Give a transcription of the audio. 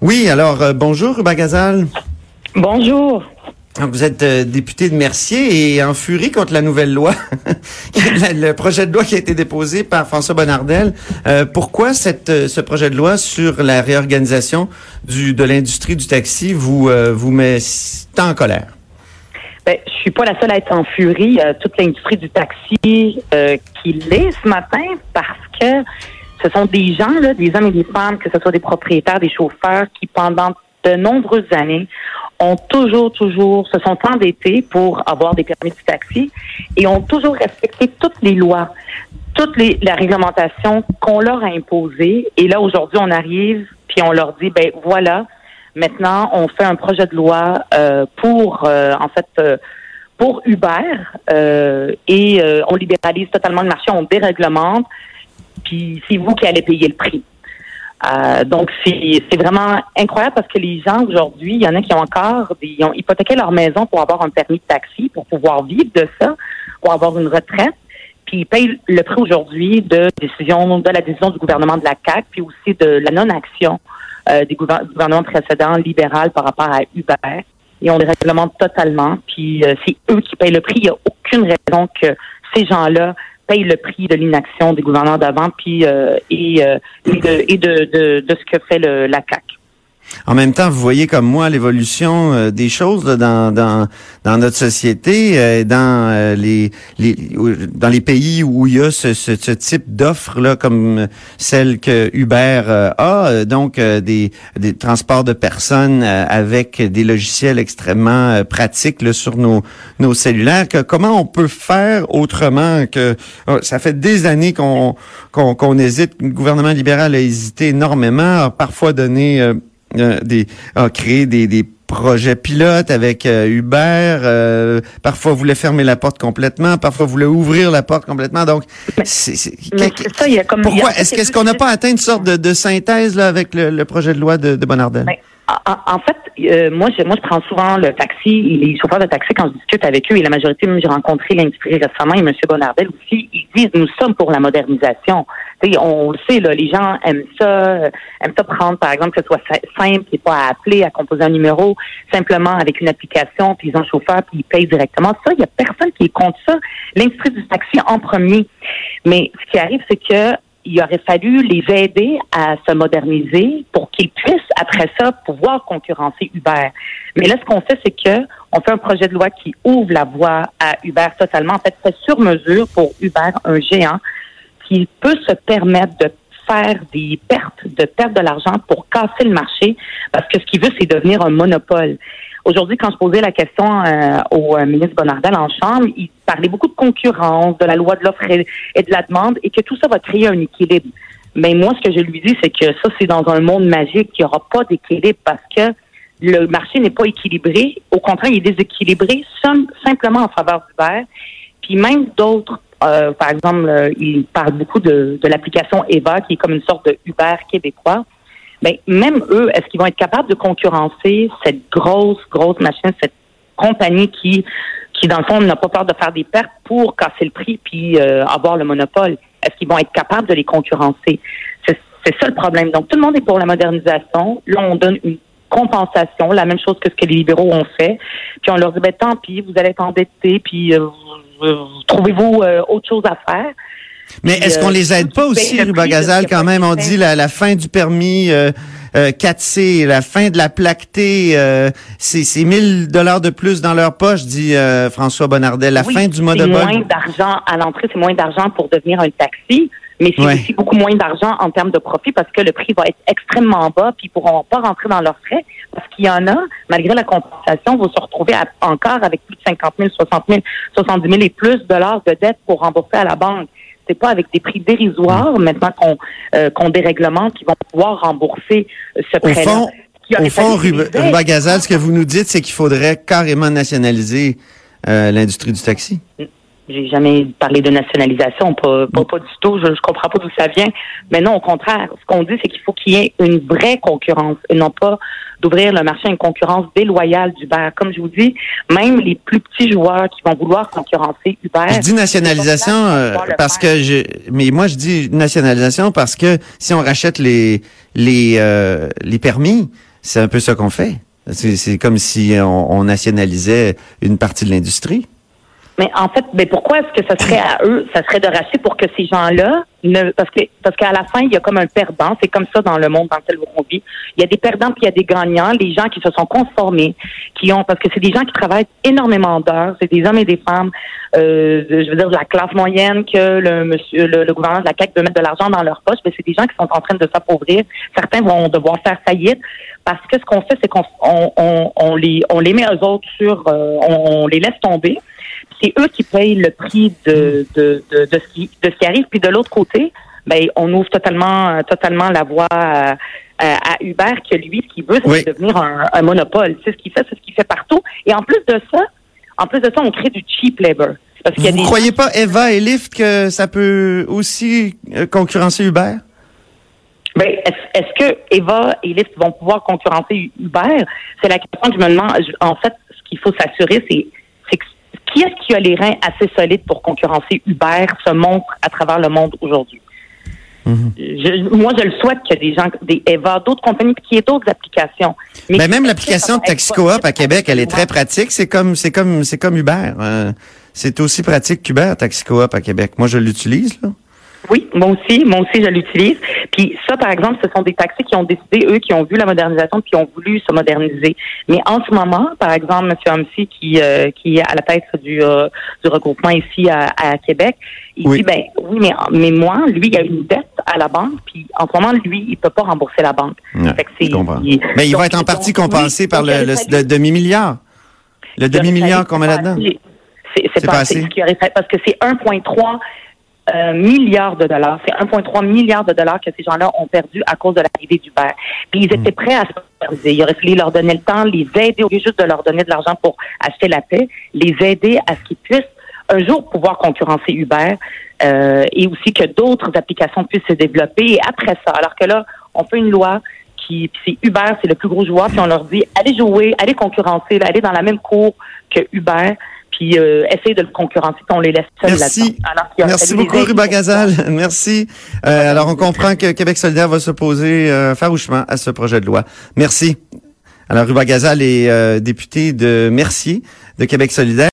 Oui, alors euh, bonjour, Ruba Gazal. Bonjour. Vous êtes euh, député de Mercier et en furie contre la nouvelle loi, le projet de loi qui a été déposé par François Bonnardel. Euh, pourquoi cette, ce projet de loi sur la réorganisation du, de l'industrie du taxi vous, vous met tant en colère? Ben, je suis pas la seule à être en furie. toute l'industrie du taxi qui l'est ce matin parce que ce sont des gens, là, des hommes et des femmes, que ce soit des propriétaires, des chauffeurs, qui pendant de nombreuses années ont toujours, toujours, se sont endettés pour avoir des permis de taxi et ont toujours respecté toutes les lois, toute la réglementation qu'on leur a imposée. Et là, aujourd'hui, on arrive, puis on leur dit, ben voilà, maintenant, on fait un projet de loi euh, pour, euh, en fait, euh, pour Uber et on libéralise totalement le marché, on déréglemente puis c'est vous qui allez payer le prix. Euh, donc, c'est vraiment incroyable parce que les gens aujourd'hui, il y en a qui ont encore, ils ont hypothéqué leur maison pour avoir un permis de taxi, pour pouvoir vivre de ça, pour avoir une retraite. Puis ils payent le prix aujourd'hui de décision, de la décision du gouvernement de la CAC, puis aussi de la non-action euh, des gouvernements précédents libéral par rapport à Uber. Et on les réglemente totalement. Puis euh, c'est eux qui payent le prix. Il n'y a aucune raison que ces gens-là paye le prix de l'inaction des gouverneurs d'avant puis euh, et, euh, et, de, et de, de, de, ce que fait le, la CAC. En même temps, vous voyez comme moi l'évolution euh, des choses dans, dans, dans notre société, euh, dans euh, les, les dans les pays où il y a ce, ce, ce type d'offres là, comme celle que Uber a, donc des, des transports de personnes avec des logiciels extrêmement pratiques là, sur nos, nos cellulaires. Comment on peut faire autrement que ça fait des années qu'on qu'on qu'on hésite. Le gouvernement libéral a hésité énormément, a parfois donné euh, des, a créé des, des projets pilotes avec euh, Uber. Euh, parfois, voulait fermer la porte complètement. Parfois, voulait ouvrir la porte complètement. Donc, c'est, pourquoi est-ce qu'est-ce qu'on n'a pas atteint une sorte de, de synthèse là avec le, le, projet de loi de, de Bonardel? Ben, en, fait, euh, moi, je, moi, je prends souvent le taxi, les chauffeurs de taxi, quand je discute avec eux, et la majorité, même j'ai rencontré l'industrie récemment, et M. Bonardel aussi, nous sommes pour la modernisation. on le sait, là, les gens aiment ça, euh, aiment ça prendre, par exemple, que ce soit simple, et pas à appeler, à composer un numéro, simplement avec une application, puis ils ont un chauffeur, puis ils payent directement. Ça, il y a personne qui est contre ça. L'industrie du taxi en premier. Mais ce qui arrive, c'est que il aurait fallu les aider à se moderniser pour qu'ils puissent, après ça, pouvoir concurrencer Uber. Mais là, ce qu'on fait, c'est que on fait un projet de loi qui ouvre la voie à Uber totalement. En fait, c'est sur mesure pour Uber, un géant, qui peut se permettre de faire des pertes, de perdre de l'argent pour casser le marché, parce que ce qu'il veut, c'est devenir un monopole. Aujourd'hui, quand je posais la question euh, au euh, ministre Bonardel en Chambre, il parlait beaucoup de concurrence, de la loi de l'offre et, de la demande, et que tout ça va créer un équilibre. Mais moi, ce que je lui dis, c'est que ça, c'est dans un monde magique qu'il n'y aura pas d'équilibre parce que le marché n'est pas équilibré. Au contraire, il est déséquilibré simplement en faveur d'Uber. Puis même d'autres, euh, par exemple, il parle beaucoup de, de l'application Eva, qui est comme une sorte de Uber québécois ben, même eux, est-ce qu'ils vont être capables de concurrencer cette grosse, grosse machine, cette compagnie qui, qui dans le fond, n'a pas peur de faire des pertes pour casser le prix puis euh, avoir le monopole? Est-ce qu'ils vont être capables de les concurrencer? C'est ça le problème. Donc, tout le monde est pour la modernisation. Là, on donne une compensation, la même chose que ce que les libéraux ont fait. Puis on leur dit, ben, tant pis, vous allez être endettés, puis euh, trouvez-vous euh, autre chose à faire? Mais est-ce qu'on les aide pas aussi, Ruba Gazal, quand même? On dit la, la fin du permis euh, 4C, euh, la fin de la plaqueté, euh, c'est 1000 dollars de plus dans leur poche, dit euh, François Bonnardel. La fin du mode C'est moins d'argent à l'entrée, c'est moins d'argent pour devenir un taxi, mais c'est aussi beaucoup moins d'argent en termes de profit parce que le prix va être extrêmement bas, puis ils pourront pas rentrer dans leurs frais parce qu'il y en a, malgré la compensation, vont se retrouver encore avec plus de 50 000, 60 000, 70 000 et plus de dollars de dette pour rembourser à la banque c'est pas avec des prix dérisoires mm. maintenant qu'on euh, qu'on déréglemente qu'ils vont pouvoir rembourser euh, ce prêt-là. Au fond, Ruba Gazal, ce que vous nous dites, c'est qu'il faudrait carrément nationaliser euh, l'industrie du taxi. J'ai jamais parlé de nationalisation, pas, pas, pas du tout. Je, je comprends pas d'où ça vient. Mais non, au contraire, ce qu'on dit, c'est qu'il faut qu'il y ait une vraie concurrence et non pas d'ouvrir le marché à une concurrence déloyale d'Uber. Comme je vous dis, même les plus petits joueurs qui vont vouloir concurrencer Uber. Je dis nationalisation euh, parce que je, mais moi je dis nationalisation parce que si on rachète les les euh, les permis, c'est un peu ça qu'on fait. C'est comme si on, nationalisait une partie de l'industrie. Mais en fait, mais pourquoi est-ce que ça serait à eux, ça serait de racheter pour que ces gens-là ne, parce que parce qu'à la fin, il y a comme un perdant. C'est comme ça dans le monde dans lequel on vit. Il y a des perdants puis il y a des gagnants. Les gens qui se sont conformés, qui ont, parce que c'est des gens qui travaillent énormément d'heures. C'est des hommes et des femmes, euh, je veux dire de la classe moyenne que le monsieur, le, gouvernement de la CAQ veut mettre de l'argent dans leur poche. Mais c'est des gens qui sont en train de s'appauvrir. Certains vont devoir faire faillite parce que ce qu'on fait, c'est qu'on on, on, les on les met eux autres sur, euh, on les laisse tomber c'est eux qui payent le prix de, de, de, de, ce, qui, de ce qui arrive. Puis de l'autre côté, ben, on ouvre totalement, totalement la voie à, à Uber, que lui, ce qu'il veut, c'est devenir un, monopole. C'est ce qu'il fait, c'est ce qu'il fait partout. Et en plus de ça, en plus de ça, on crée du cheap labor. Parce Vous ne croyez pas, Eva et Lyft, que ça peut aussi euh, concurrencer Uber? Ben, est-ce que Eva et Lyft vont pouvoir concurrencer Uber? C'est la question que je me demande. En fait, ce qu'il faut s'assurer, c'est qui est-ce qui a les reins assez solides pour concurrencer Uber se montre à travers le monde aujourd'hui? Mhm. moi, je le souhaite que des gens, des Eva, d'autres compagnies, qui aient d'autres applications. Mais ben, même l'application de TaxiCoop à Québec, elle est très pratique. C'est comme, c'est comme, c'est comme Uber. Euh, c'est aussi pratique qu'Uber, TaxiCoop à Québec. Moi, je l'utilise, là. Oui, moi aussi, moi aussi, je l'utilise. Puis ça, par exemple, ce sont des taxis qui ont décidé, eux, qui ont vu la modernisation, puis qui ont voulu se moderniser. Mais en ce moment, par exemple, M. Hamsi, qui, euh, qui est à la tête du, euh, du regroupement ici à, à Québec, il dit, ben oui, mais, mais moi, lui, il a une dette à la banque, puis en ce moment, lui, il peut pas rembourser la banque. mais il va être en partie compensé par le, le, demi-milliard. Le demi-milliard qu'on met là-dedans. C'est passé. Parce que c'est 1,3 euh, milliards de dollars. C'est 1,3 milliard de dollars que ces gens-là ont perdu à cause de l'arrivée d'Uber. Puis ils étaient hmm. prêts à se moderniser. Il aurait fallu leur donner le temps, les aider, au lieu juste de leur donner de l'argent pour acheter la paix, les aider à ce qu'ils puissent un jour pouvoir concurrencer Uber euh, et aussi que d'autres applications puissent se développer. Et après ça, alors que là, on fait une loi qui, c'est Uber, c'est le plus gros joueur, puis on leur dit allez jouer, allez concurrencer, allez dans la même cour que Uber puis euh, essayer de le concurrencer, on les laisse seuls Merci. Merci beaucoup, Ruba Gazal. Merci. Euh, alors, on comprend que Québec solidaire va s'opposer euh, farouchement à ce projet de loi. Merci. Alors, Ruba Gazal est député de Mercier de Québec solidaire.